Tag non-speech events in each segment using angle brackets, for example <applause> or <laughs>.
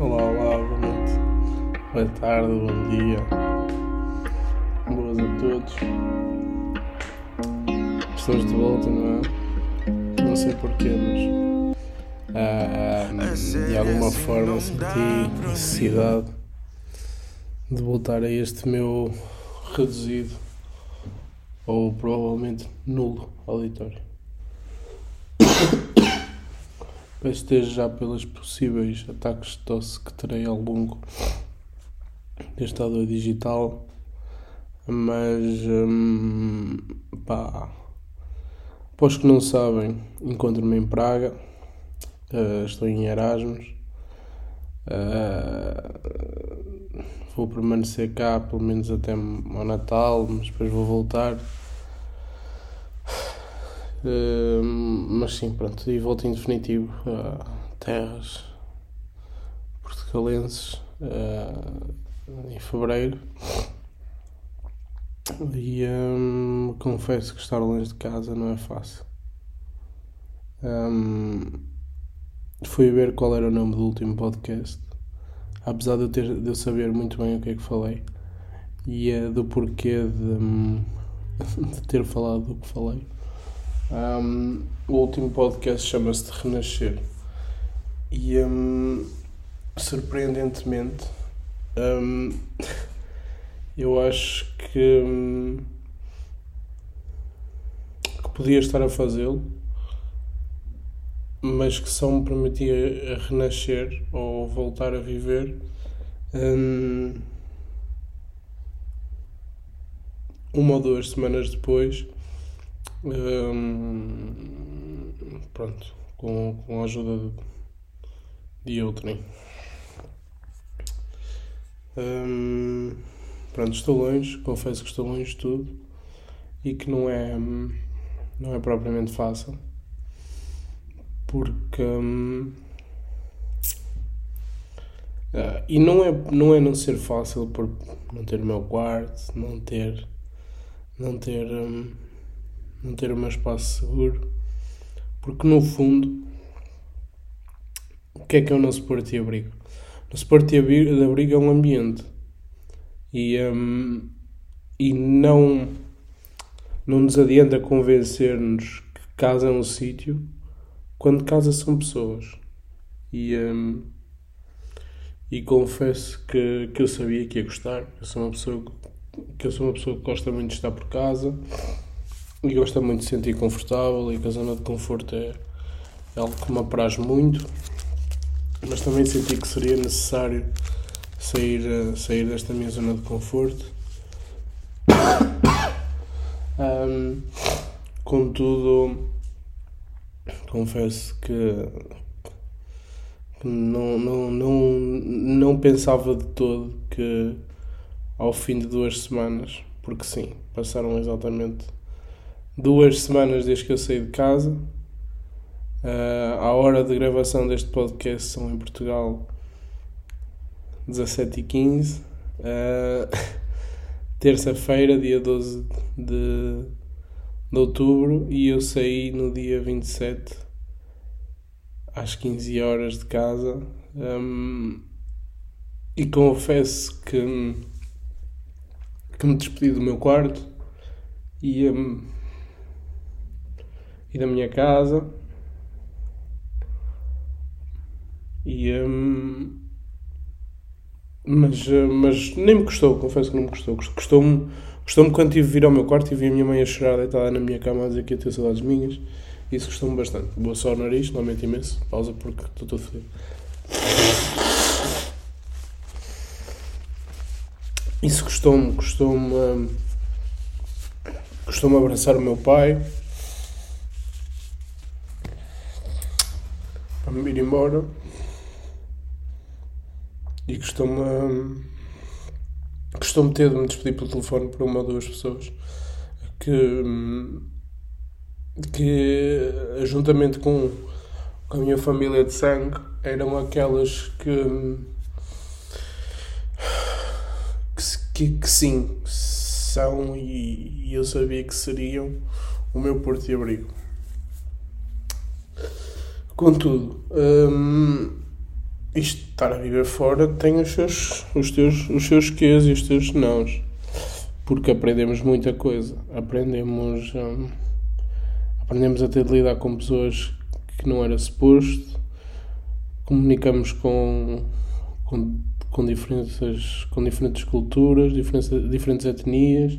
Olá, olá, boa noite, boa tarde, bom dia, boas a todos. Estamos de volta, não é? Não sei porquê, mas ah, de alguma forma senti necessidade de voltar a este meu reduzido ou provavelmente nulo auditório. Peço desde já pelos possíveis ataques de tosse que terei ao longo deste audio digital, mas hum, pá, para os que não sabem, encontro-me em Praga, uh, estou em Erasmus, uh, vou permanecer cá pelo menos até ao Natal, mas depois vou voltar. Uh, mas sim, pronto, e volto em definitivo a terras portugalenses uh, em fevereiro. E um, confesso que estar longe de casa não é fácil. Um, fui ver qual era o nome do último podcast, apesar de eu, ter, de eu saber muito bem o que é que falei e uh, do porquê de, <laughs> de ter falado do que falei. Um, o último podcast chama-se de Renascer. E um, surpreendentemente, um, <laughs> eu acho que, que podia estar a fazê-lo, mas que só me permitia renascer ou voltar a viver. uma ou duas semanas depois pronto, com, com a ajuda de, de outrem. pronto, estou longe, confesso que estou longe de tudo e que não é, não é propriamente fácil porque uh, e não é, não é não ser fácil por não ter o meu quarto, não ter não ter não ter o meu espaço seguro, porque no fundo, o que é que é o nosso porto e abrigo? O nosso porto e abrigo é um ambiente e, um, e não, não nos adianta convencer-nos que casa é um sítio quando casa são pessoas. E, um, e confesso que, que eu sabia que ia gostar. Eu sou uma pessoa que eu sou uma pessoa que gosta muito de estar por casa e gosta muito de se sentir confortável e que a zona de conforto é, é algo que me apraz muito, mas também senti que seria necessário sair, eh, sair desta minha zona de conforto. <coughs> Um, contudo, confesso que, que não, não, não, não pensava de todo que ao fim de duas semanas, porque sim, passaram exatamente duas semanas desde que eu saí de casa. Uh, a hora de gravação deste podcast são em Portugal 17 e 15 uh, ah, <laughs> terça-feira, dia 12 de, de outubro, e eu saí no dia 27 às 15 horas de casa. Um, e confesso que, que me despedi do meu quarto e um, e da minha casa. E. Hum, mas, mas nem me custou, confesso que não me custou. Custou-me custou quando tive de vir ao meu quarto e vi a minha mãe a chorar deitada na minha cama a dizer que ia ter saudades minhas. Isso custou-me bastante. Vou só ao nariz, lamento imenso. Pausa porque estou todo feliz. Isso custou-me, custou-me. Hum, custou-me abraçar o meu pai. Para me ir embora. E costumo costumo ter de me despedir pelo telefone por uma ou duas pessoas que que juntamente com, com a minha família de sangue eram aquelas que que, que sim são e, e eu sabia que seriam o meu porto de abrigo Contudo, hum, isto estar a viver fora tem os seus, os teus, os seus quês e os teus nãos. Porque aprendemos muita coisa. Aprendemos, hum, aprendemos a ter de lidar com pessoas que não era suposto. Comunicamos com, com, com, diferentes, com diferentes culturas, diferentes, diferentes etnias.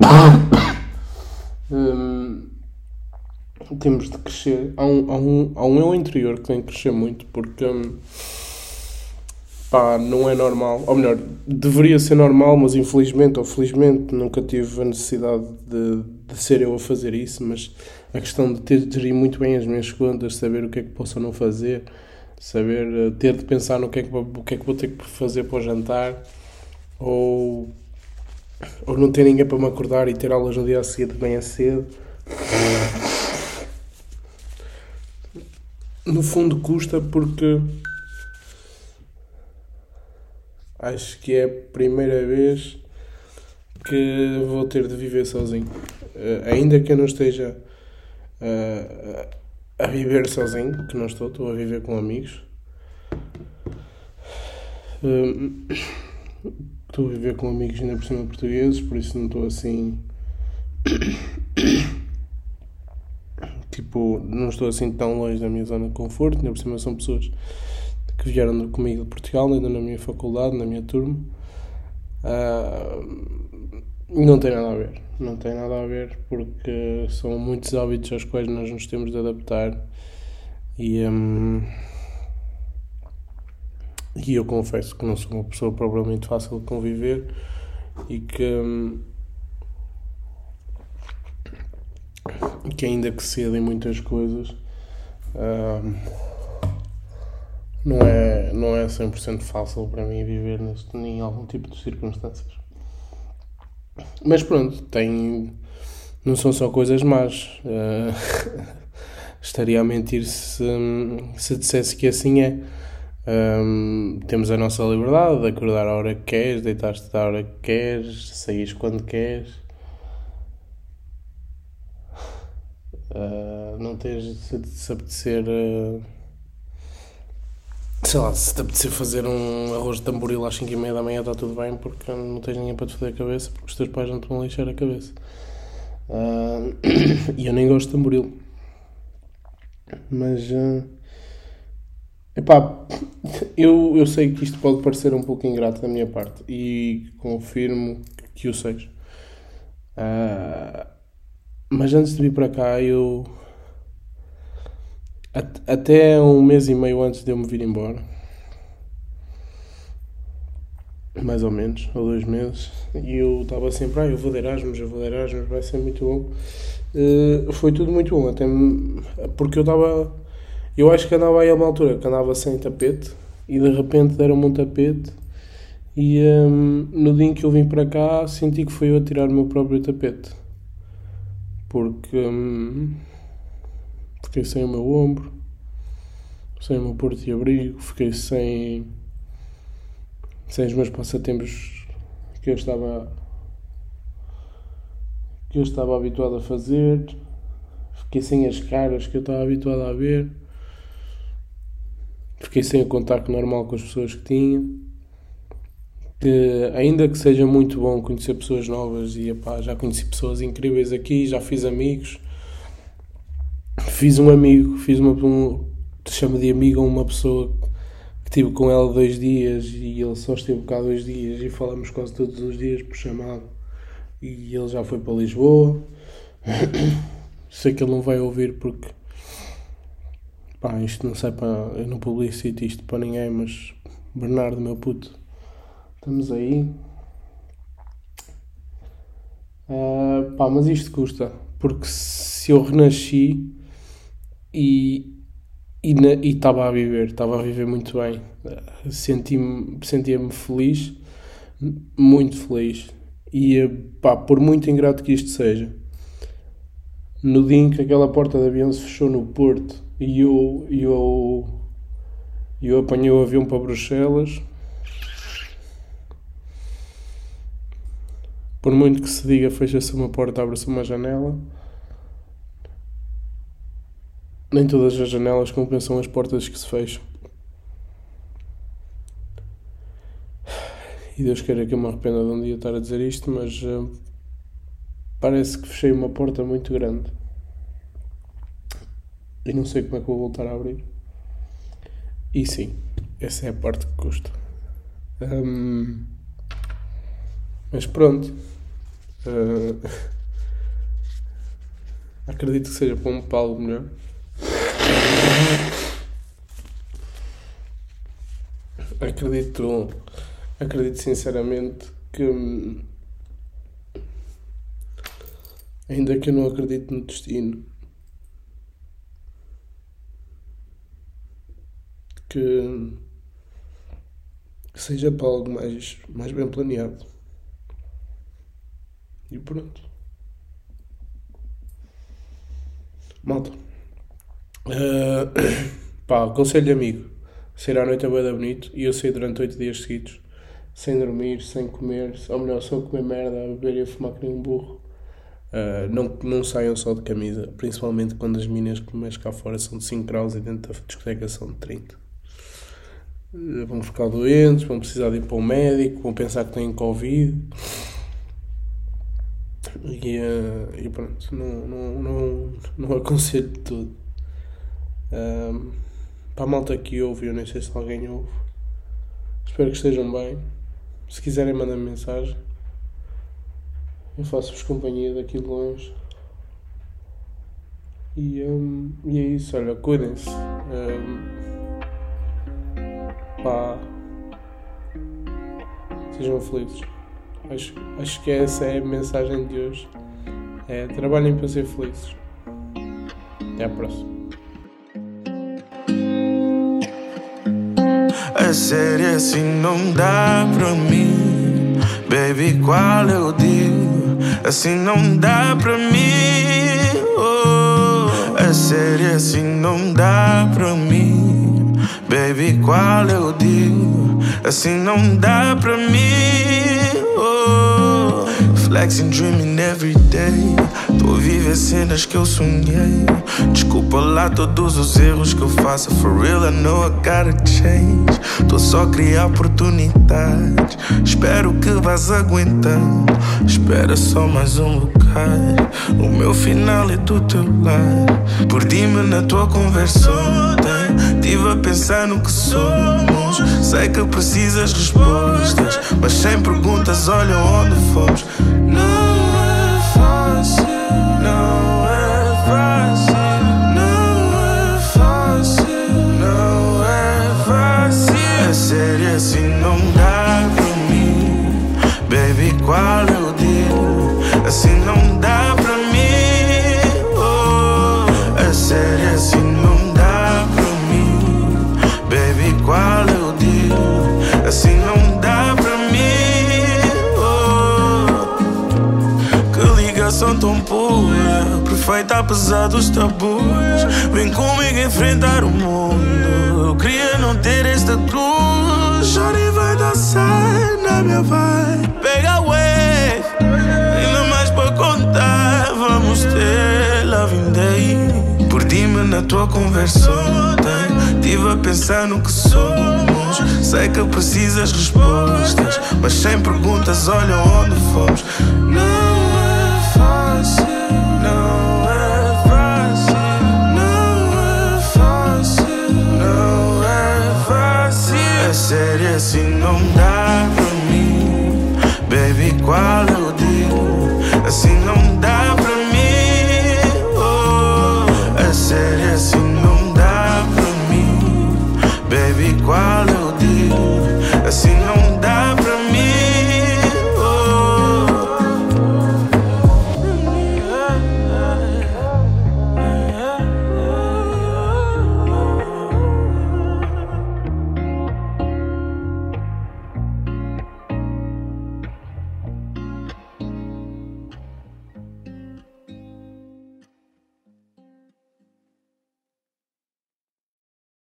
<coughs> hum, temos de crescer. Há um, há, um, há um eu interior que tem que crescer muito porque hum, pá, não é normal. Ou melhor, deveria ser normal, mas infelizmente ou felizmente nunca tive a necessidade de, de ser eu a fazer isso. Mas a questão de ter de gerir muito bem as minhas contas, saber o que é que posso ou não fazer, saber eh, ter de pensar no que é que, o que é que vou ter que fazer para o jantar ou, ou não ter ninguém para me acordar e ter aulas no dia a seguir de manhã cedo no fundo custa porque acho que é a primeira vez que vou ter de viver sozinho. Uh, ainda que eu não esteja uh, a viver sozinho, que não estou, estou a viver com amigos. Uh, estou a viver com amigos ainda por cima portugueses, por isso não estou assim tipo, não estou assim tão longe da minha zona de conforto, ainda por cima são pessoas que vieram comigo de Portugal, ainda na minha faculdade, na minha turma. Uh, não tem nada a ver, não tem nada a ver porque são muitos hábitos aos quais nós nos temos de adaptar e, um, e eu confesso que não sou uma pessoa propriamente fácil de conviver e que um, que ainda que cedem muitas coisas não é, não é 100% fácil para mim viver neste, em algum tipo de circunstâncias. Mas pronto, tem, não são só coisas más. Uh, <laughs> estaria a mentir se, se dissesse que assim é. Um, temos a nossa liberdade de acordar a hora que queres, deitar-te a hora que queres, sair quando queres. Uh, não tens de se apetecer. Uh, sei lá, se te apetecer fazer um arroz de tamboril às 5 e meia da manhã está tudo bem porque não tens ninguém para te foder a cabeça porque os teus pais não te vão lixar a cabeça. Uh, <coughs> e eu nem gosto de tamboril. Mas. Uh, epá, eu, eu sei que isto pode parecer um pouco ingrato da minha parte e confirmo que o seja. Uh, mas antes de vir para cá, eu. Até um mês e meio antes de eu me vir embora, mais ou menos, ou dois meses, e eu estava sempre, ah, eu vou de Erasmus, eu vou de Erasmus, vai ser muito bom. Uh, foi tudo muito bom, até porque eu estava. Eu acho que andava aí a uma altura que andava sem tapete e de repente deram-me um tapete e um, no dia em que eu vim para cá senti que foi eu a tirar o meu próprio tapete porque hum, fiquei sem o meu ombro, sem o meu porto e abrigo, fiquei sem, sem os meus passatempos que eu estava que eu estava habituado a fazer, fiquei sem as caras que eu estava habituado a ver, fiquei sem o contacto normal com as pessoas que tinha que ainda que seja muito bom conhecer pessoas novas e epá, já conheci pessoas incríveis aqui, já fiz amigos, fiz um amigo, fiz uma um, chama de amigo uma pessoa que tive com ela dois dias e ele só esteve cá dois dias e falamos quase todos os dias por chamado. E ele já foi para Lisboa. <coughs> Sei que ele não vai ouvir porque pá, isto não sei para eu não publicito isto para ninguém mas Bernardo meu puto Estamos aí. Uh, pá, mas isto custa. Porque se eu renasci e estava a viver, estava a viver muito bem. Senti-me, sentia-me feliz, muito feliz. E pá, por muito ingrato que isto seja, no dia em que aquela porta de avião se fechou no Porto e eu, eu, eu apanhei o avião para Bruxelas Por muito que se diga fecha-se uma porta, abre-se uma janela, nem todas as janelas compensam as portas que se fecham. E Deus queira que eu me arrependa de um dia estar a dizer isto, mas uh, parece que fechei uma porta muito grande. E não sei como é que vou voltar a abrir. E sim, essa é a parte que custa. Um, mas pronto. Uh, acredito que seja para um palo melhor. Acredito, acredito sinceramente que ainda que eu não acredite no destino, que, que seja para algo mais, mais bem planeado. E pronto. Malta. Uh, <coughs> pá, conselho de amigo. Sair à noite é bem bonito e eu saí durante oito dias seguidos. Sem dormir, sem comer, ou melhor, só comer merda, a beber e a fumar que nem um burro. Uh, não, não saiam só de camisa, principalmente quando as minas que mais cá fora são de 5 graus e dentro da discoteca são de 30. Uh, vão ficar doentes, vão precisar de ir para um médico, vão pensar que têm Covid. E, uh, e pronto, não, não, não, não aconselho de tudo. Um, para a malta que ouve, eu nem sei se alguém ouve. Espero que estejam bem. Se quiserem, mandem -me mensagem. Eu faço-vos companhia daqui de longe. E, um, e é isso, olha, cuidem-se. Um, pá. Sejam felizes. Acho, acho que essa é a mensagem de hoje. É trabalhem para ser felizes. Até à próxima. A sério assim não dá pra mim. Baby, qual eu digo? Assim não dá pra mim. Oh, a sério assim não dá pra mim. Baby, qual eu digo? Assim não dá pra mim. Flexing, dreaming every day. Tô viver cenas que eu sonhei. Desculpa lá todos os erros que eu faço. For real, I know I gotta change. Tô só criar oportunidades. Espero que vás aguentando. Espera só mais um bocado. O meu final é do teu lado. Perdi-me na tua conversa ontem. Tive a pensar no que somos. Sei que precisas respostas. Mas sem perguntas, olha onde fomos. Não ligação tão pura, perfeita apesar dos tabus. Vem comigo enfrentar o mundo. Eu queria não ter esta cruz. Shorty vai dançar na minha vibe. Pega a wave, ainda mais para contar. Vamos ter loving day. Perdi-me na tua conversa ontem. Tive a pensar no que somos. Sei que precisas respostas, mas sem perguntas, olha onde fomos. Não 넌